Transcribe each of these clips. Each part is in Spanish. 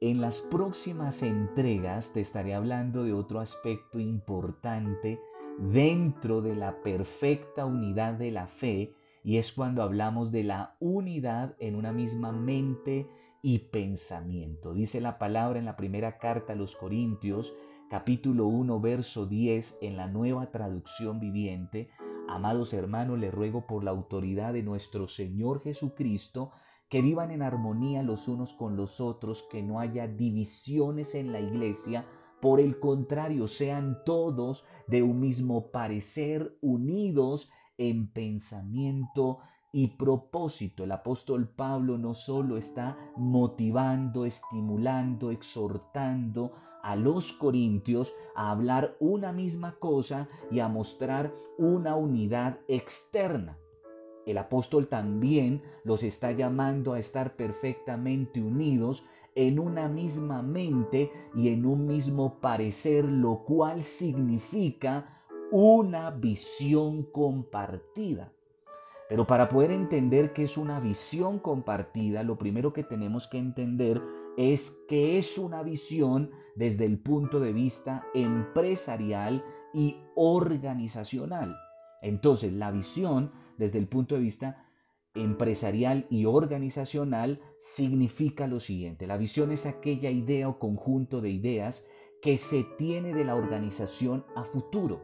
En las próximas entregas te estaré hablando de otro aspecto importante dentro de la perfecta unidad de la fe y es cuando hablamos de la unidad en una misma mente y pensamiento. Dice la palabra en la primera carta a los Corintios, capítulo 1, verso 10, en la nueva traducción viviente. Amados hermanos, les ruego por la autoridad de nuestro Señor Jesucristo, que vivan en armonía los unos con los otros, que no haya divisiones en la iglesia, por el contrario, sean todos de un mismo parecer, unidos en pensamiento y propósito. El apóstol Pablo no solo está motivando, estimulando, exhortando a los corintios a hablar una misma cosa y a mostrar una unidad externa el apóstol también los está llamando a estar perfectamente unidos en una misma mente y en un mismo parecer, lo cual significa una visión compartida. Pero para poder entender qué es una visión compartida, lo primero que tenemos que entender es que es una visión desde el punto de vista empresarial y organizacional. Entonces, la visión desde el punto de vista empresarial y organizacional significa lo siguiente. La visión es aquella idea o conjunto de ideas que se tiene de la organización a futuro.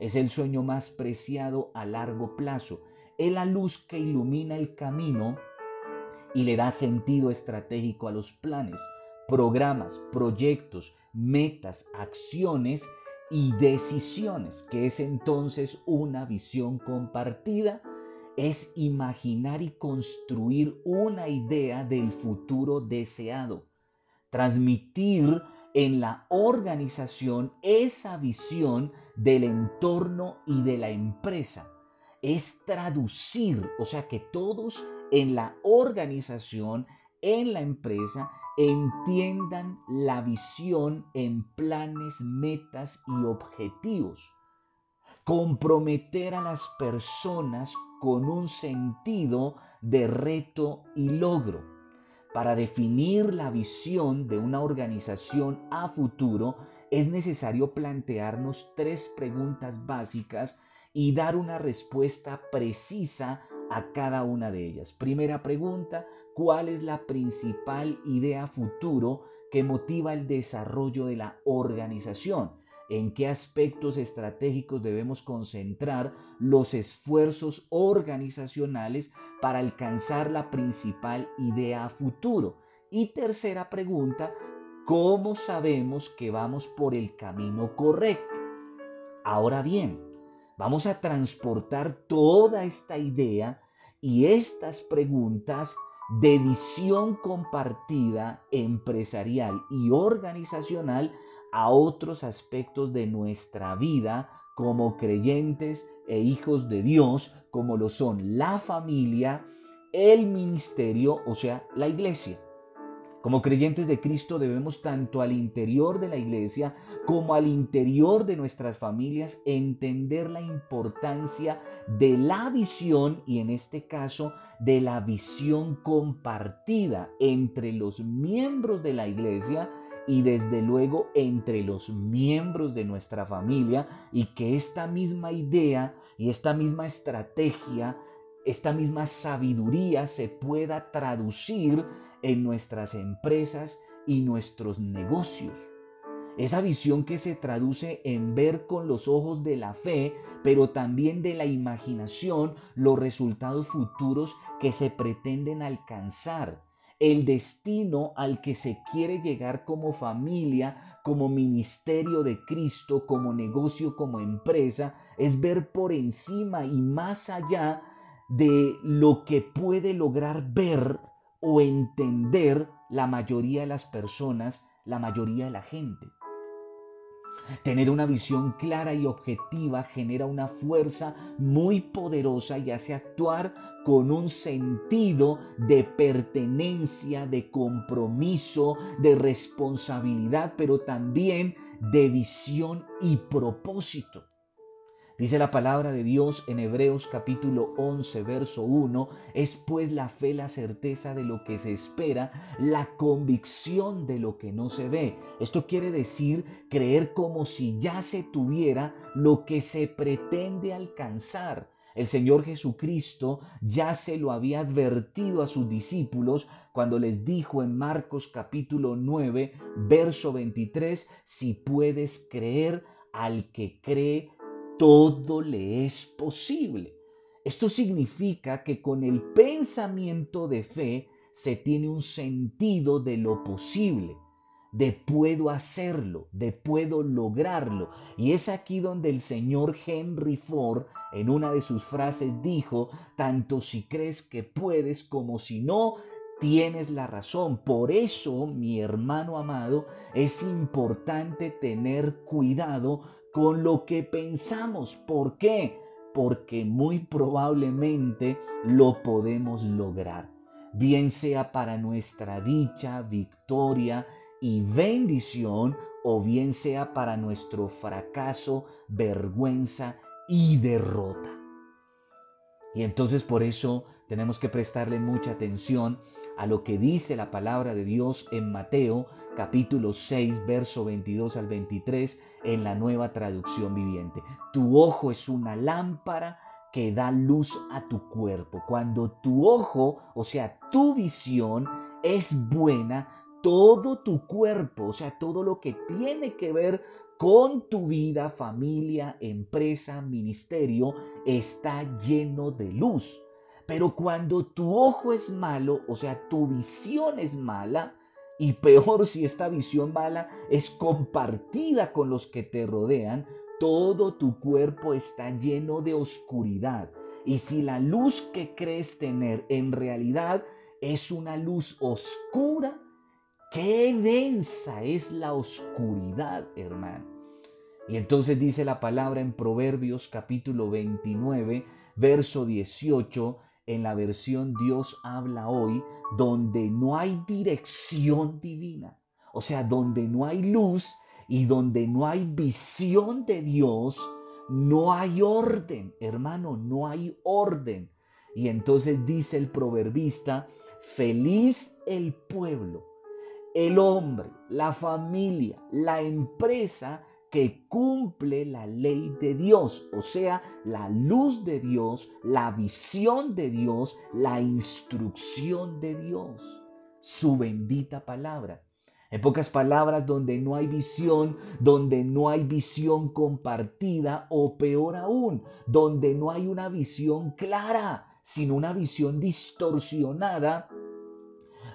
Es el sueño más preciado a largo plazo. Es la luz que ilumina el camino y le da sentido estratégico a los planes, programas, proyectos, metas, acciones y decisiones, que es entonces una visión compartida, es imaginar y construir una idea del futuro deseado, transmitir en la organización esa visión del entorno y de la empresa. Es traducir, o sea, que todos en la organización, en la empresa, entiendan la visión en planes, metas y objetivos. Comprometer a las personas con un sentido de reto y logro. Para definir la visión de una organización a futuro es necesario plantearnos tres preguntas básicas y dar una respuesta precisa a cada una de ellas. Primera pregunta, ¿cuál es la principal idea futuro que motiva el desarrollo de la organización? ¿En qué aspectos estratégicos debemos concentrar los esfuerzos organizacionales para alcanzar la principal idea futuro? Y tercera pregunta, ¿cómo sabemos que vamos por el camino correcto? Ahora bien, Vamos a transportar toda esta idea y estas preguntas de visión compartida empresarial y organizacional a otros aspectos de nuestra vida como creyentes e hijos de Dios, como lo son la familia, el ministerio, o sea, la iglesia. Como creyentes de Cristo debemos tanto al interior de la iglesia como al interior de nuestras familias entender la importancia de la visión y en este caso de la visión compartida entre los miembros de la iglesia y desde luego entre los miembros de nuestra familia y que esta misma idea y esta misma estrategia, esta misma sabiduría se pueda traducir en nuestras empresas y nuestros negocios. Esa visión que se traduce en ver con los ojos de la fe, pero también de la imaginación, los resultados futuros que se pretenden alcanzar, el destino al que se quiere llegar como familia, como ministerio de Cristo, como negocio, como empresa, es ver por encima y más allá de lo que puede lograr ver o entender la mayoría de las personas, la mayoría de la gente. Tener una visión clara y objetiva genera una fuerza muy poderosa y hace actuar con un sentido de pertenencia, de compromiso, de responsabilidad, pero también de visión y propósito. Dice la palabra de Dios en Hebreos capítulo 11, verso 1, es pues la fe la certeza de lo que se espera, la convicción de lo que no se ve. Esto quiere decir creer como si ya se tuviera lo que se pretende alcanzar. El Señor Jesucristo ya se lo había advertido a sus discípulos cuando les dijo en Marcos capítulo 9, verso 23, si puedes creer al que cree, todo le es posible. Esto significa que con el pensamiento de fe se tiene un sentido de lo posible, de puedo hacerlo, de puedo lograrlo. Y es aquí donde el señor Henry Ford en una de sus frases dijo, tanto si crees que puedes como si no, tienes la razón. Por eso, mi hermano amado, es importante tener cuidado con lo que pensamos. ¿Por qué? Porque muy probablemente lo podemos lograr. Bien sea para nuestra dicha, victoria y bendición, o bien sea para nuestro fracaso, vergüenza y derrota. Y entonces por eso tenemos que prestarle mucha atención a lo que dice la palabra de Dios en Mateo capítulo 6, verso 22 al 23 en la nueva traducción viviente. Tu ojo es una lámpara que da luz a tu cuerpo. Cuando tu ojo, o sea, tu visión es buena, todo tu cuerpo, o sea, todo lo que tiene que ver con tu vida, familia, empresa, ministerio, está lleno de luz. Pero cuando tu ojo es malo, o sea, tu visión es mala, y peor si esta visión mala es compartida con los que te rodean, todo tu cuerpo está lleno de oscuridad. Y si la luz que crees tener en realidad es una luz oscura, qué densa es la oscuridad, hermano. Y entonces dice la palabra en Proverbios capítulo 29, verso 18, en la versión Dios habla hoy, donde no hay dirección divina, o sea, donde no hay luz y donde no hay visión de Dios, no hay orden, hermano, no hay orden. Y entonces dice el proverbista, feliz el pueblo, el hombre, la familia, la empresa que cumple la ley de Dios, o sea, la luz de Dios, la visión de Dios, la instrucción de Dios, su bendita palabra. En pocas palabras, donde no hay visión, donde no hay visión compartida o peor aún, donde no hay una visión clara, sino una visión distorsionada,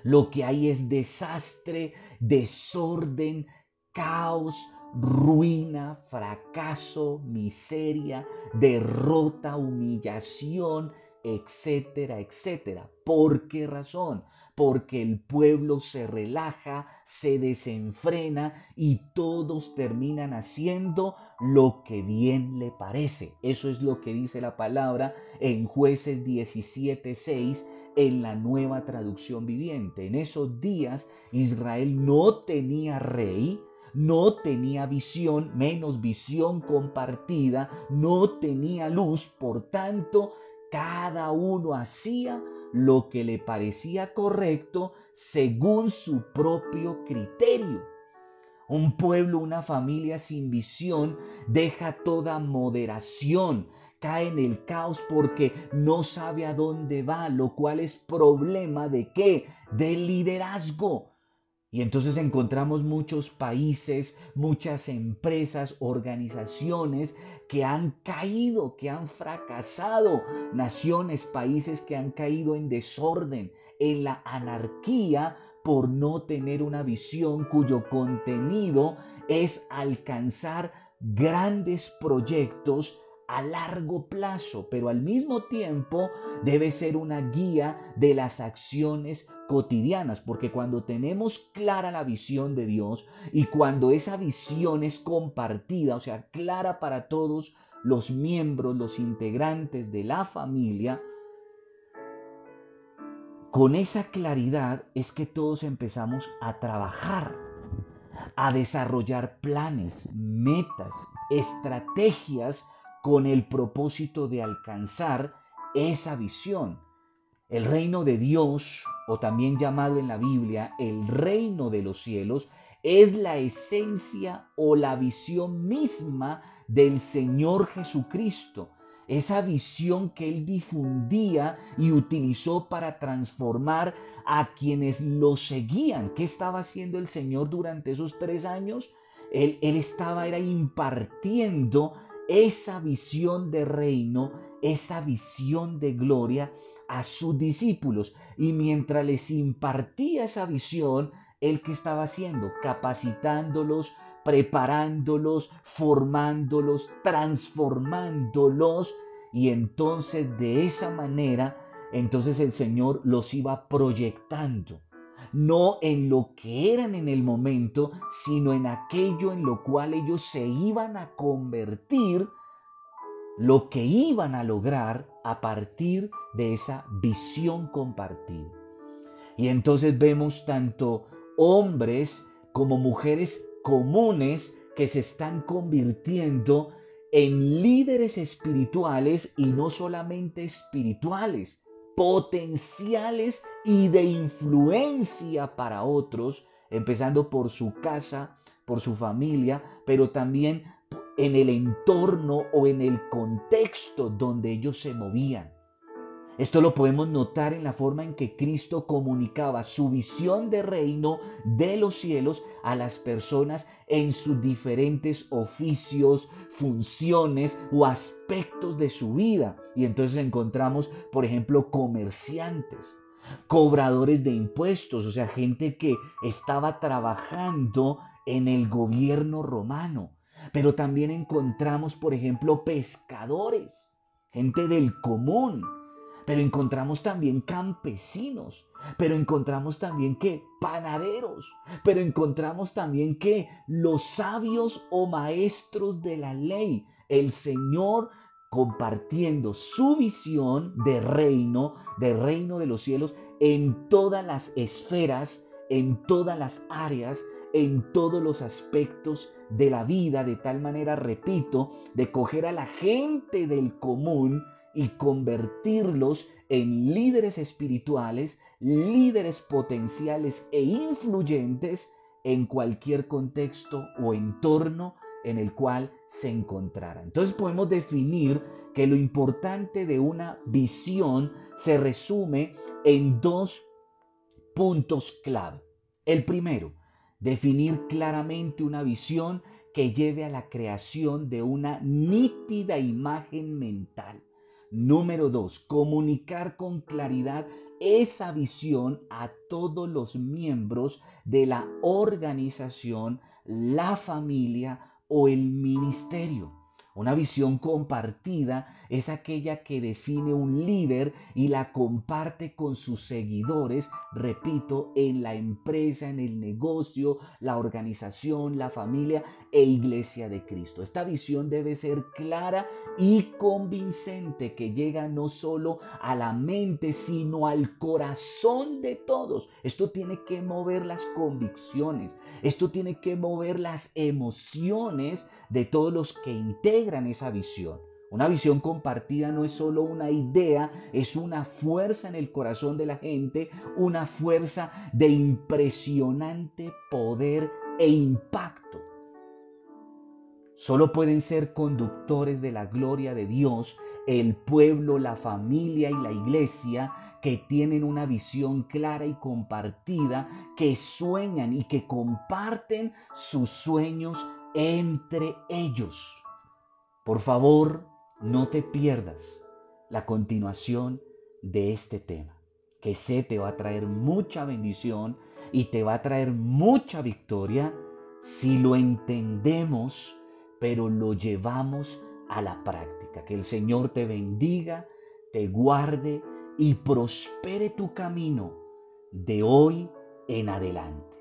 lo que hay es desastre, desorden, caos, ruina, fracaso, miseria, derrota, humillación, etcétera, etcétera. ¿Por qué razón? Porque el pueblo se relaja, se desenfrena y todos terminan haciendo lo que bien le parece. Eso es lo que dice la palabra en jueces 17.6 en la nueva traducción viviente. En esos días Israel no tenía rey, no tenía visión, menos visión compartida, no tenía luz, por tanto, cada uno hacía lo que le parecía correcto según su propio criterio. Un pueblo, una familia sin visión deja toda moderación, cae en el caos porque no sabe a dónde va, lo cual es problema de qué? De liderazgo. Y entonces encontramos muchos países, muchas empresas, organizaciones que han caído, que han fracasado, naciones, países que han caído en desorden, en la anarquía por no tener una visión cuyo contenido es alcanzar grandes proyectos a largo plazo, pero al mismo tiempo debe ser una guía de las acciones cotidianas, porque cuando tenemos clara la visión de Dios y cuando esa visión es compartida, o sea, clara para todos los miembros, los integrantes de la familia, con esa claridad es que todos empezamos a trabajar, a desarrollar planes, metas, estrategias con el propósito de alcanzar esa visión. El reino de Dios, o también llamado en la Biblia el reino de los cielos, es la esencia o la visión misma del Señor Jesucristo. Esa visión que él difundía y utilizó para transformar a quienes lo seguían. ¿Qué estaba haciendo el Señor durante esos tres años? Él, él estaba era impartiendo esa visión de reino, esa visión de gloria a sus discípulos. Y mientras les impartía esa visión, él que estaba haciendo, capacitándolos, preparándolos, formándolos, transformándolos. Y entonces de esa manera, entonces el Señor los iba proyectando no en lo que eran en el momento, sino en aquello en lo cual ellos se iban a convertir, lo que iban a lograr a partir de esa visión compartida. Y entonces vemos tanto hombres como mujeres comunes que se están convirtiendo en líderes espirituales y no solamente espirituales, potenciales y de influencia para otros, empezando por su casa, por su familia, pero también en el entorno o en el contexto donde ellos se movían. Esto lo podemos notar en la forma en que Cristo comunicaba su visión de reino de los cielos a las personas en sus diferentes oficios, funciones o aspectos de su vida. Y entonces encontramos, por ejemplo, comerciantes, cobradores de impuestos, o sea, gente que estaba trabajando en el gobierno romano. Pero también encontramos, por ejemplo, pescadores, gente del común pero encontramos también campesinos, pero encontramos también que panaderos, pero encontramos también que los sabios o maestros de la ley, el Señor compartiendo su visión de reino, de reino de los cielos en todas las esferas, en todas las áreas, en todos los aspectos de la vida, de tal manera, repito, de coger a la gente del común y convertirlos en líderes espirituales, líderes potenciales e influyentes en cualquier contexto o entorno en el cual se encontrara. Entonces podemos definir que lo importante de una visión se resume en dos puntos clave. El primero, definir claramente una visión que lleve a la creación de una nítida imagen mental Número dos, comunicar con claridad esa visión a todos los miembros de la organización, la familia o el ministerio. Una visión compartida es aquella que define un líder y la comparte con sus seguidores, repito, en la empresa, en el negocio, la organización, la familia e iglesia de Cristo. Esta visión debe ser clara y convincente que llega no solo a la mente, sino al corazón de todos. Esto tiene que mover las convicciones, esto tiene que mover las emociones de todos los que esa visión. Una visión compartida no es solo una idea, es una fuerza en el corazón de la gente, una fuerza de impresionante poder e impacto. Solo pueden ser conductores de la gloria de Dios el pueblo, la familia y la iglesia que tienen una visión clara y compartida, que sueñan y que comparten sus sueños entre ellos. Por favor, no te pierdas la continuación de este tema, que sé te va a traer mucha bendición y te va a traer mucha victoria si lo entendemos, pero lo llevamos a la práctica. Que el Señor te bendiga, te guarde y prospere tu camino de hoy en adelante.